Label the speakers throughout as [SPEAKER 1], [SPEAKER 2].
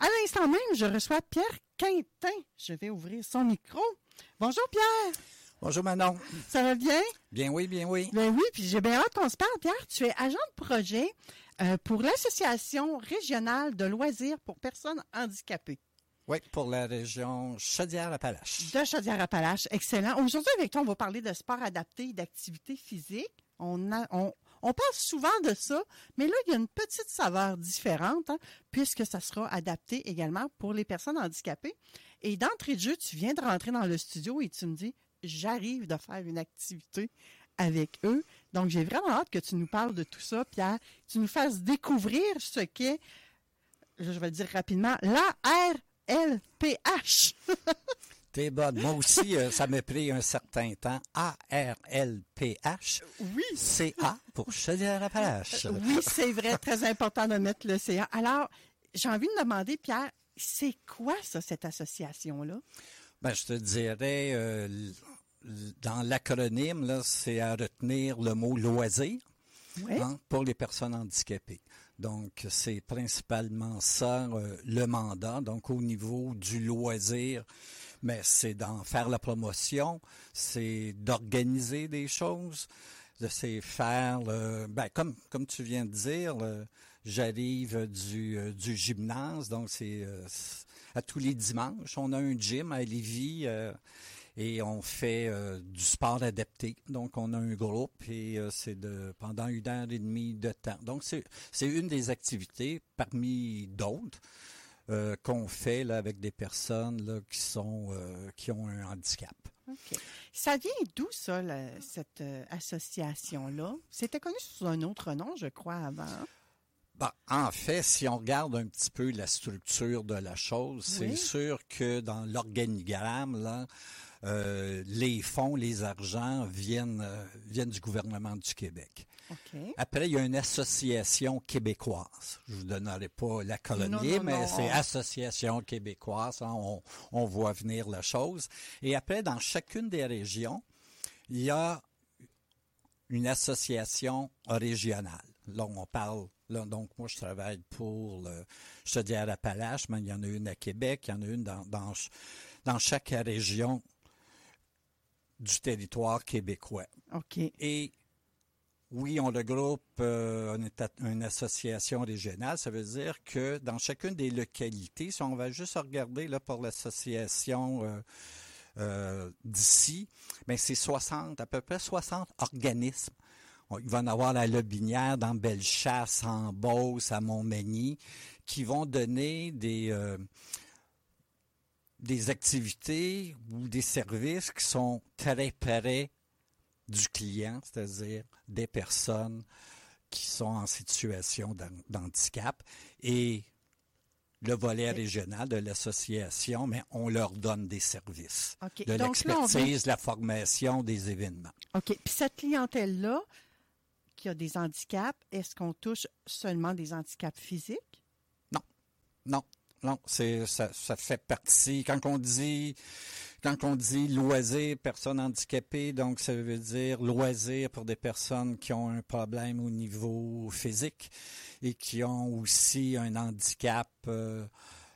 [SPEAKER 1] À l'instant même, je reçois Pierre Quintin. Je vais ouvrir son micro. Bonjour Pierre,
[SPEAKER 2] Bonjour Manon.
[SPEAKER 1] ça va bien?
[SPEAKER 2] Bien oui, bien oui.
[SPEAKER 1] Ben oui, puis j'ai bien hâte qu'on se parle. Pierre, tu es agent de projet euh, pour l'Association régionale de loisirs pour personnes handicapées
[SPEAKER 2] Oui, pour la région Chaudière-Appalaches.
[SPEAKER 1] de Chaudière-Appalaches. Excellent. Aujourd'hui, avec toi, on va parler de sport adapté et d'activité physique. On, a- on, on parle souvent de ça, mais là, il y a une petite saveur différente, hein, puisque ça sera adapté également pour les personnes handicapées. Et d'entrée de jeu, tu viens de rentrer dans le studio et tu me dis, j'arrive de faire une activité avec eux. Donc, j'ai vraiment hâte que tu nous parles de tout ça, Pierre. Tu nous fasses découvrir ce qu'est, je vais le dire rapidement, l'ARLPH.
[SPEAKER 2] T'es bonne. Moi aussi, euh, ça m'a pris un certain temps. A-R-L-P-H.
[SPEAKER 1] Oui.
[SPEAKER 2] C-A pour Chaudière-Appalaches.
[SPEAKER 1] Oui, c'est vrai, très important de mettre le CA. Alors, j'ai envie de demander, Pierre, c'est quoi ça, cette association-là?
[SPEAKER 2] Ben, je te dirais, euh, dans l'acronyme, là, c'est à retenir le mot loisir
[SPEAKER 1] Oui.
[SPEAKER 2] hein, pour les personnes handicapées. Donc, c'est principalement ça, euh, le mandat. Donc, au niveau du loisir, mais c'est d'en faire la promotion, c'est d'organiser des choses, de c'est faire, le- ben, comme, comme tu viens de dire, j'arrive du, euh, du gymnase, donc c'est euh, à tous les dimanches. On a un gym à Lévis euh, et on fait du sport adapté. Donc, on a un groupe et c'est de pendant une heure et demie de temps. Donc, c'est une des activités parmi d'autres euh, qu'on fait là, avec des personnes là, qui sont euh, qui ont un handicap.
[SPEAKER 1] OK. Ça vient d'où, ça, la- cette euh, association-là? C'était connu sous un autre nom, je crois, avant.
[SPEAKER 2] Bah, en fait, si on regarde un petit peu la structure de la chose, c'est sûr que dans l'organigramme, là, euh, les fonds, les argents viennent, euh, viennent du gouvernement du Québec. Après, il y a une association québécoise. Je vous donnerai pas la colonie, mais c'est
[SPEAKER 1] on-
[SPEAKER 2] Association québécoise. hein, on, on voit venir la chose. Et après, dans chacune des régions, il y a une association régionale. Là, on parle. Là, donc, moi, je travaille pour le Chaudière-Appalaches, mais il y en a une à Québec, il y en a une dans, dans, ch- dans chaque région du territoire québécois.
[SPEAKER 1] OK.
[SPEAKER 2] Et oui, on regroupe euh, une, éta- une association régionale. Ça veut dire que dans chacune des localités, si on va juste regarder là, pour l'association euh, euh, d'ici, ben, c'est 60, à peu près 60 organismes. On- Il va en avoir à Lobinière, dans Bellechasse, en Beauce, à Montmagny, qui vont donner des, euh, des activités ou des services qui sont très près du client, c'est-à-dire des personnes qui sont en situation d'han- d'handicap et le volet régional de l'association, mais on leur donne des services, de l'expertise, la formation, des événements.
[SPEAKER 1] OK. Puis cette clientèle-là, qui a des handicaps, est-ce qu'on touche seulement des handicaps physiques?
[SPEAKER 2] Non, non, c'est ça, ça fait partie. Quand on dit quand on dit loisir, personnes handicapées, donc ça veut dire loisir pour des personnes qui ont un problème au niveau physique et qui ont aussi un handicap euh,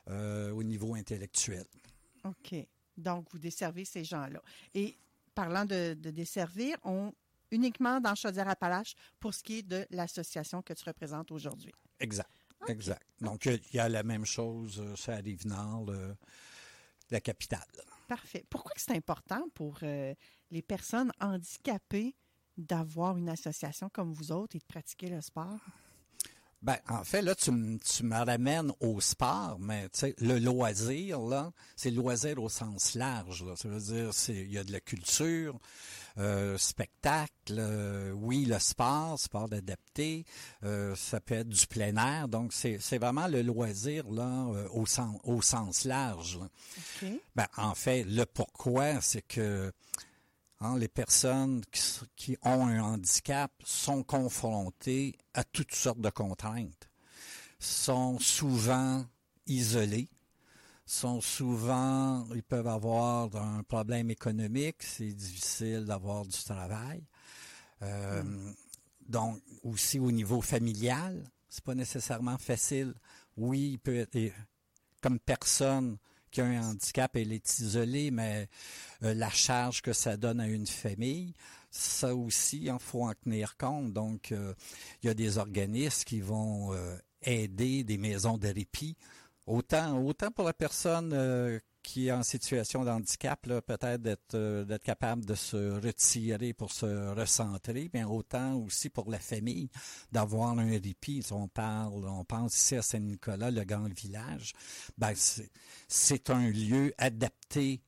[SPEAKER 2] euh, au niveau intellectuel.
[SPEAKER 1] OK. Donc, vous desservez ces gens-là. Et parlant de, de desservir, on uniquement dans Chaudière-Appalaches pour ce qui est de l'association que tu représentes aujourd'hui.
[SPEAKER 2] Exact. exact. Donc, il y a la même chose, ça arrive nord, la capitale.
[SPEAKER 1] Parfait. Pourquoi c'est important pour les personnes handicapées d'avoir une association comme vous autres et de pratiquer le sport?
[SPEAKER 2] Ben, en fait, là, tu, tu me ramènes au sport, mais le loisir, là, c'est le loisir au sens large. Ça veut dire, il y a de la culture, euh, spectacle, euh, oui, le sport, sport adapté, euh, ça peut être du plein air. Donc, c'est vraiment le loisir là au, sens, au sens large. Ben, en fait, le pourquoi, c'est que Hein, les personnes qui, ont un handicap sont confrontées à toutes sortes de contraintes, sont souvent isolées, sont souvent, ils peuvent avoir un problème économique, c'est difficile d'avoir du travail. Euh, hmm. Donc, aussi au niveau familial, c'est pas nécessairement facile. Oui, il peut être, comme personne, qui a un handicap, elle est isolée, mais euh, la charge que ça donne à une famille, ça aussi, il faut en tenir compte. Donc, euh, il y a des organismes qui vont aider, des maisons de répit, autant, pour la personne qui est en situation de handicap, peut-être d'être euh, d'être capable de se retirer pour se recentrer, bien autant aussi pour la famille d'avoir un répit. On parle, pense ici à Saint-Nicolas, le grand village. Ben c'est un lieu adapté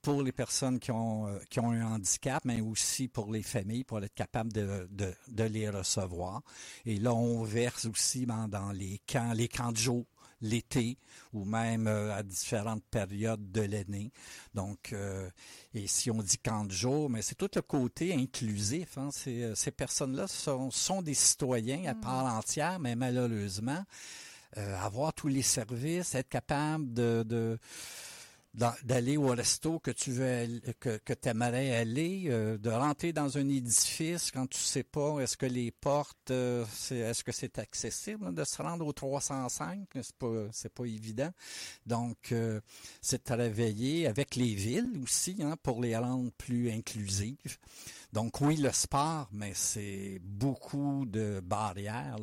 [SPEAKER 2] pour les personnes qui ont, euh, qui ont un handicap, mais aussi pour les familles, pour être capable de, de, les recevoir. Et là, on verse aussi dans, dans les camps, les camps de jour l'été ou même euh, à différentes périodes de l'année. Donc, euh, et si on dit camp de jour, mais c'est tout le côté inclusif. Hein. Euh, ces, personnes-là sont, sont des citoyens à mm. part entière, mais malheureusement, avoir tous les services, être capable de d'aller au resto que tu veux que, que aimerais aller, euh, de rentrer dans un édifice quand tu sais pas est-ce que les portes euh, c'est est-ce que c'est accessible de se rendre au 305, c'est pas c'est pas évident. Donc euh, c'est de travailler avec les villes aussi hein, pour les rendre plus inclusives. Donc oui, le sport, mais c'est beaucoup de barrières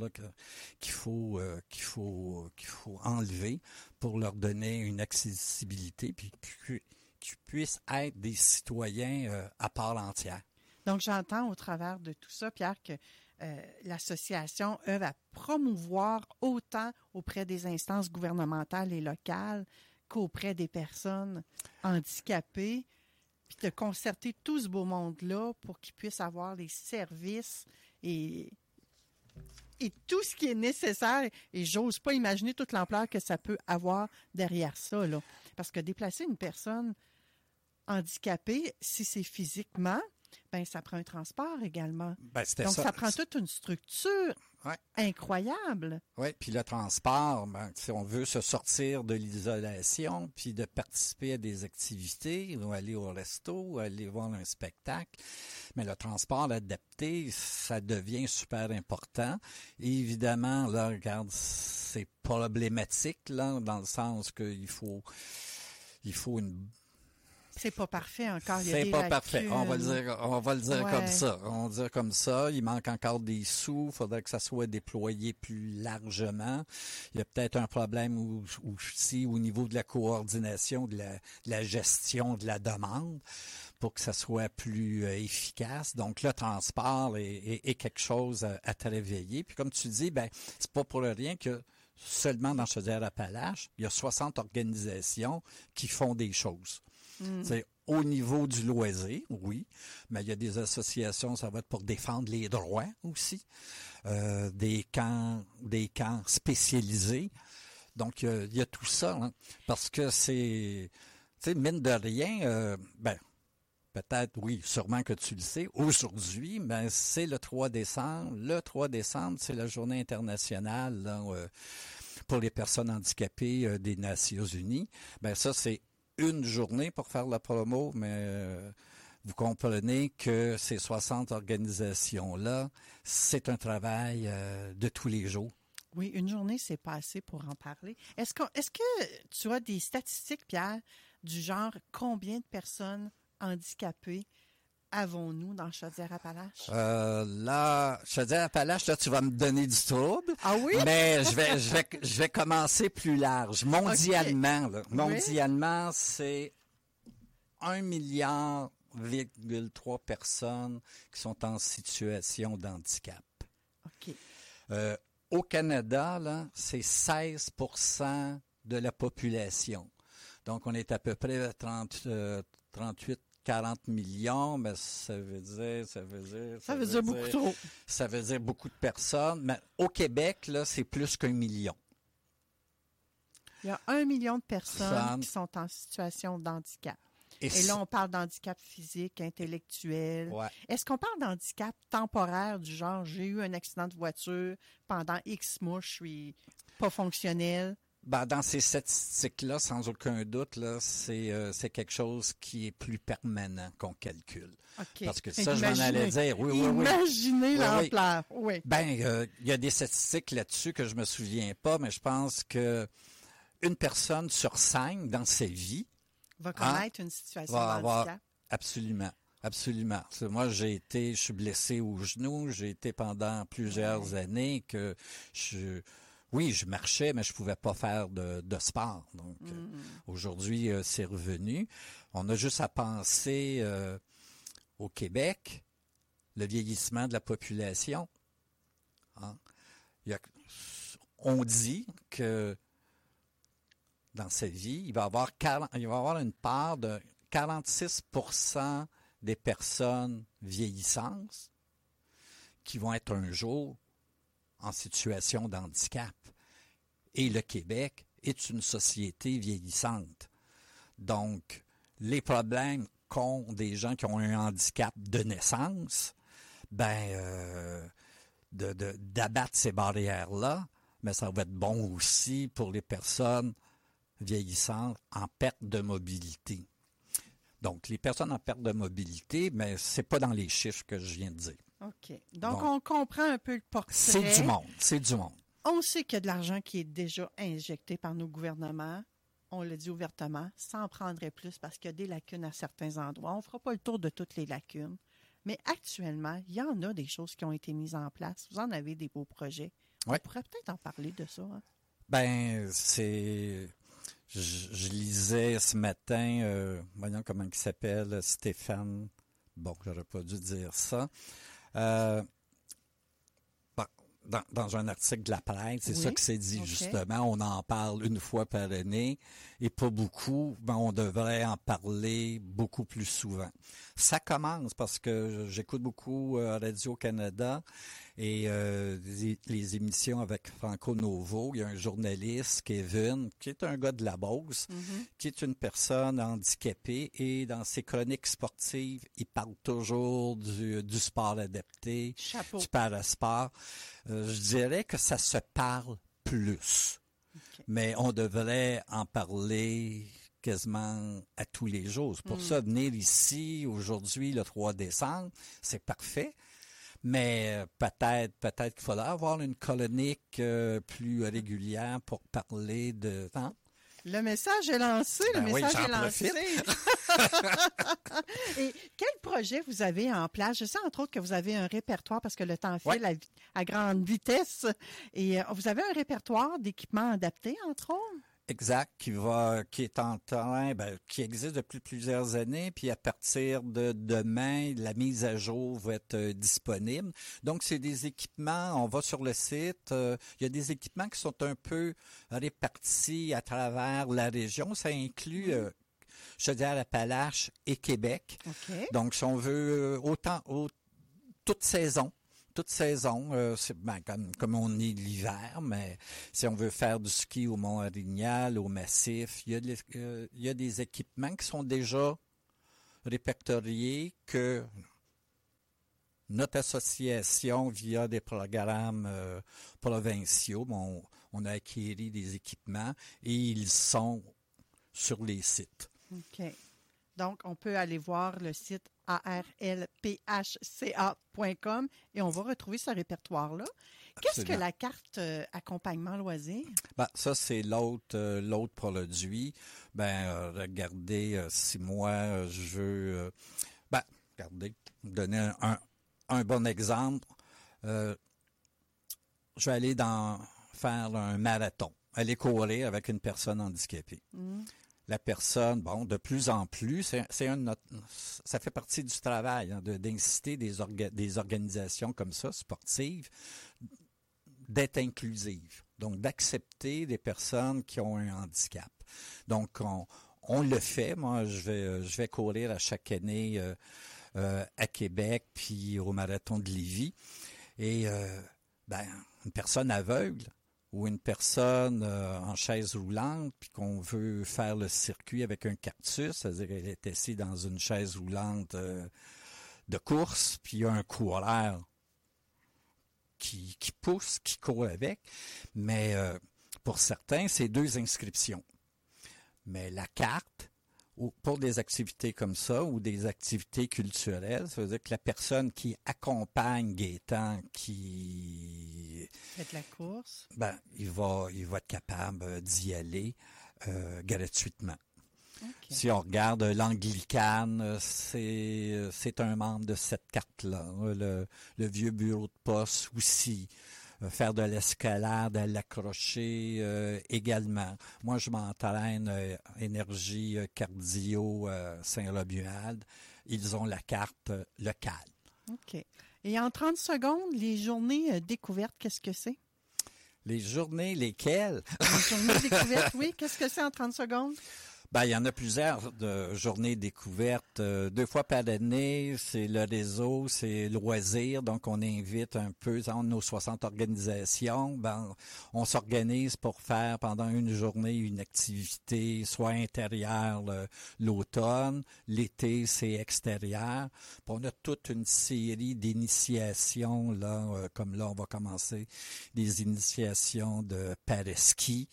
[SPEAKER 2] qu'il faut qu'il faut qu'il faut enlever pour leur donner une accessibilité, puis qu'ils puissent être des citoyens euh, à part entière.
[SPEAKER 1] Donc, j'entends au travers de tout ça, Pierre, que euh, l'association œuvre à promouvoir autant auprès des instances gouvernementales et locales qu'auprès des personnes handicapées, de concerter tout ce beau monde-là pour qu'ils puissent avoir les services et et tout ce qui est nécessaire. Et j'ose pas imaginer toute l'ampleur que ça peut avoir derrière ça. Parce que déplacer une personne handicapée, si c'est physiquement, ben ça prend un transport également. Ben, Donc, ça. prend toute une structure incroyable.
[SPEAKER 2] Oui, puis le transport, ben, si on veut se sortir de l'isolation, puis de participer à des activités, ou aller au resto, ou aller voir un spectacle, mais le transport adapté, ça devient super important. Et évidemment, là, regarde, c'est problématique, là, dans le sens qu'il faut, il faut une
[SPEAKER 1] c'est pas parfait encore.
[SPEAKER 2] C'est pas parfait. On va le dire, on va le dire comme ça. On va dire comme ça. Il manque encore des sous. Il faudrait que ça soit déployé plus largement. Il y a peut-être un problème aussi au niveau de la coordination, de la, gestion de la demande pour que ça soit plus euh, efficace. Donc le transport est, quelque chose à, à travailler. Puis comme tu dis, ben c'est pas pour rien que seulement dans Chaudière-Appalaches, il y a 60 organisations qui font des choses. Mm. C'est au niveau du loisir, oui, mais il y a des associations, ça va être pour défendre les droits aussi, euh, des camps, des camps spécialisés. Donc il y a, tout ça, hein, parce que c'est, tu sais, mine de rien, euh, ben peut-être, oui, sûrement que tu le sais, aujourd'hui, ben, c'est le 3 décembre. Le 3 décembre, c'est la journée internationale euh, pour les personnes handicapées des Nations Unies. Ben, ça, c'est une journée pour faire la promo, mais euh, vous comprenez que ces 60 organisations-là, c'est un travail euh, de tous les jours.
[SPEAKER 1] Oui, une journée, c'est pas assez pour en parler. Est-ce que, est que tu as des statistiques, Pierre, du genre combien de personnes handicapées avons-nous dans Chaudière-Appalaches?
[SPEAKER 2] Euh, là, Chaudière-Appalaches, là, tu vas me donner du trouble.
[SPEAKER 1] Ah oui?
[SPEAKER 2] Mais je vais, je vais, je vais commencer plus large. Mondialement, là, mondialement, c'est un milliard 3 personnes qui sont en situation d'handicap.
[SPEAKER 1] OK.
[SPEAKER 2] Euh, au Canada, là, c'est 16% de la population. Donc, on est à peu près à 30, 38 40 millions, mais ça veut dire, ça veut dire,
[SPEAKER 1] ça, veut, dire, beaucoup trop.
[SPEAKER 2] Ça veut dire beaucoup de personnes. Mais au Québec, là, c'est plus qu'un million.
[SPEAKER 1] Il y a un million de personnes qui sont en situation d'handicap. Et, là, on parle d'handicap physique, intellectuel. Est-ce qu'on parle d'handicap temporaire du genre j'ai eu un accident de voiture pendant X mois, je suis pas fonctionnel?
[SPEAKER 2] Ben, dans ces statistiques-là, sans aucun doute, là, c'est, euh, c'est quelque chose qui est plus permanent qu'on calcule. Parce que ça, je m'en allais dire. Oui, oui,
[SPEAKER 1] oui. Imaginez l'ampleur. Oui.
[SPEAKER 2] Ben, euh, il y a des statistiques là-dessus que je me souviens pas, mais je pense que une personne sur cinq dans sa vie
[SPEAKER 1] va hein, connaître une situation de handicap.
[SPEAKER 2] Absolument. Absolument. Moi, j'ai été, je suis blessé au genou. J'ai été pendant plusieurs années que je, oui, je marchais, mais je pouvais pas faire de, sport. Donc, euh, mm. aujourd'hui, euh, c'est revenu. On a juste à penser euh, au Québec, le vieillissement de la population. Hein? on dit que dans sa vie, il va avoir il va avoir une part de 46% des personnes vieillissantes qui vont être un jour en situation d'handicap. Et le Québec est une société vieillissante. Donc, les problèmes qu'ont des gens qui ont un handicap de naissance, ben, euh, d'abattre ces barrières-là, mais ça va être bon aussi pour les personnes vieillissantes en perte de mobilité. Donc, les personnes en perte de mobilité, mais c'est pas dans les chiffres que je viens de dire.
[SPEAKER 1] OK. Donc, on comprend un peu le portrait.
[SPEAKER 2] C'est du monde. C'est du monde.
[SPEAKER 1] On sait qu'il y a de l'argent qui est déjà injecté par nos gouvernements. On le dit ouvertement. Ça en prendrait plus parce qu'il y a des lacunes à certains endroits. On ne fera pas le tour de toutes les lacunes. Mais actuellement, il y en a des choses qui ont été mises en place. Vous en avez des beaux projets. On pourrait peut-être en parler de ça. Hein?
[SPEAKER 2] Ben, c'est. Je, lisais ce matin, euh, voyons comment il s'appelle, Stéphane. Bon, j'aurais pas dû dire ça. Euh, dans, un article de la presse, c'est ça que c'est dit justement. On en parle une fois par année et pas beaucoup, mais on devrait en parler beaucoup plus souvent. Ça commence parce que j'écoute beaucoup euh, Radio-Canada et euh, les, émissions avec Franco Novo. Il y a un journaliste, Kevin, qui est un gars de la Beauce, mm-hmm. qui est une personne handicapée et dans ses chroniques sportives, il parle toujours du, sport adapté, du parasport. Euh, je dirais que ça se parle plus. Mais on devrait en parler quasiment à tous les jours. Pour mm. ça, venir ici aujourd'hui, le 3 décembre, c'est parfait. Mais euh, peut-être, peut-être qu'il faudra avoir une colonique euh, plus régulière pour parler de. Hein?
[SPEAKER 1] Le message est lancé, le ben message est lancé. Et quel projet vous avez en place? Je sais entre autres que vous avez un répertoire parce que le temps file à, grande vitesse. Et euh, vous avez un répertoire d'équipements adaptés, entre autres?
[SPEAKER 2] Exact, qui va, qui est en train, ben, qui existe depuis plusieurs années, puis à partir de demain, la mise à jour va être euh, disponible. Donc, c'est des équipements, on va sur le site, euh, il y a des équipements qui sont un peu répartis à travers la région. Ça inclut euh, Chaudière-Appalaches et Québec. Donc, si on veut autant, toute saison, toute saison. Euh, c'est ben, comme, on est l'hiver, mais si on veut faire du ski au Mont Arignal, au Massif, il y, a euh, y a des équipements qui sont déjà répertoriés que notre association, via des programmes euh, provinciaux, on, a acquis des équipements et ils sont sur les sites.
[SPEAKER 1] Donc, on peut aller voir le site arlphca.com et on va retrouver ce répertoire-là. Qu'est-ce que la carte euh, accompagnement loisir?
[SPEAKER 2] Ben, ça, c'est l'autre euh, l'autre produit. Ben, euh, regardez, si moi, je veux... ben, regardez, donner un, un bon exemple. Je vais aller dans faire un marathon, aller courir avec une personne handicapée.
[SPEAKER 1] Mm.
[SPEAKER 2] La personne, bon, de plus en plus, c'est un, ça fait partie du travail hein, d'inciter des, des organisations comme ça, sportives, d'être inclusives. Donc, d'accepter des personnes qui ont un handicap. Donc, on, on le fait. Moi, je vais, je vais courir à chaque année euh, euh, à Québec, puis au marathon de Lévis. Et euh, ben, une personne aveugle ou une personne en chaise roulante, puis qu'on veut faire le circuit avec un cactus, c'est-à-dire qu'elle est assise dans une chaise roulante de course, puis il y a un coureur qui, qui pousse, qui court avec. Mais pour certains, c'est deux inscriptions. Mais la carte, pour des activités comme ça ou des activités culturelles, ça veut dire que la personne qui accompagne Gaétan, qui
[SPEAKER 1] fait la course,
[SPEAKER 2] ben, il va, il va être capable d'y aller euh, gratuitement. Si on regarde l'anglicane, c'est, c'est un membre de cette carte-là. Le, le vieux bureau de poste aussi. Euh, faire de l'escalade, à l'accrocher euh, également. Moi, je m'entraîne euh, énergie cardio Saint-Romuald. Ils ont la carte locale.
[SPEAKER 1] OK. Et en 30 secondes, les journées découvertes, qu'est-ce que c'est?
[SPEAKER 2] Les journées, lesquelles?
[SPEAKER 1] Les journées découvertes, oui. Qu'est-ce que c'est en 30 secondes?
[SPEAKER 2] Ben, il y en a plusieurs de journées découvertes. Euh, deux fois par année, c'est le réseau, c'est loisir. Donc, on invite un peu dans nos 60 organisations. Ben, on s'organise pour faire pendant une journée une activité, soit intérieure l'automne, l'été, c'est extérieur. Puis on a toute une série d'initiations, là, euh, comme là, on va commencer des initiations de paraski.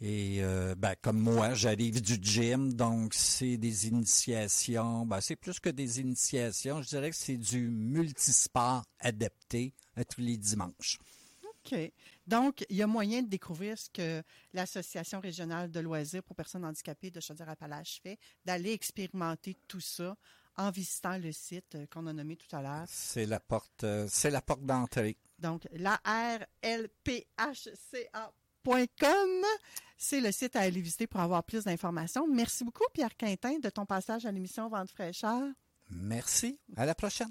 [SPEAKER 2] Et euh, ben, comme moi, j'arrive du gym, donc c'est des initiations. Ben, c'est plus que des initiations. Je dirais que c'est du multisport adapté à tous les dimanches.
[SPEAKER 1] OK. Donc, il y a moyen de découvrir ce que l'Association régionale de loisirs pour personnes handicapées de Chaudière-Appalaches fait, d'aller expérimenter tout ça en visitant le site euh, qu'on a nommé tout à l'heure.
[SPEAKER 2] C'est la porte, euh, c'est la porte d'entrée.
[SPEAKER 1] Donc, la RLPHCA c'est le site à aller visiter pour avoir plus d'informations. Merci beaucoup, Pierre Quintin, de ton passage à l'émission Vente fraîcheur.
[SPEAKER 2] Merci. À la prochaine.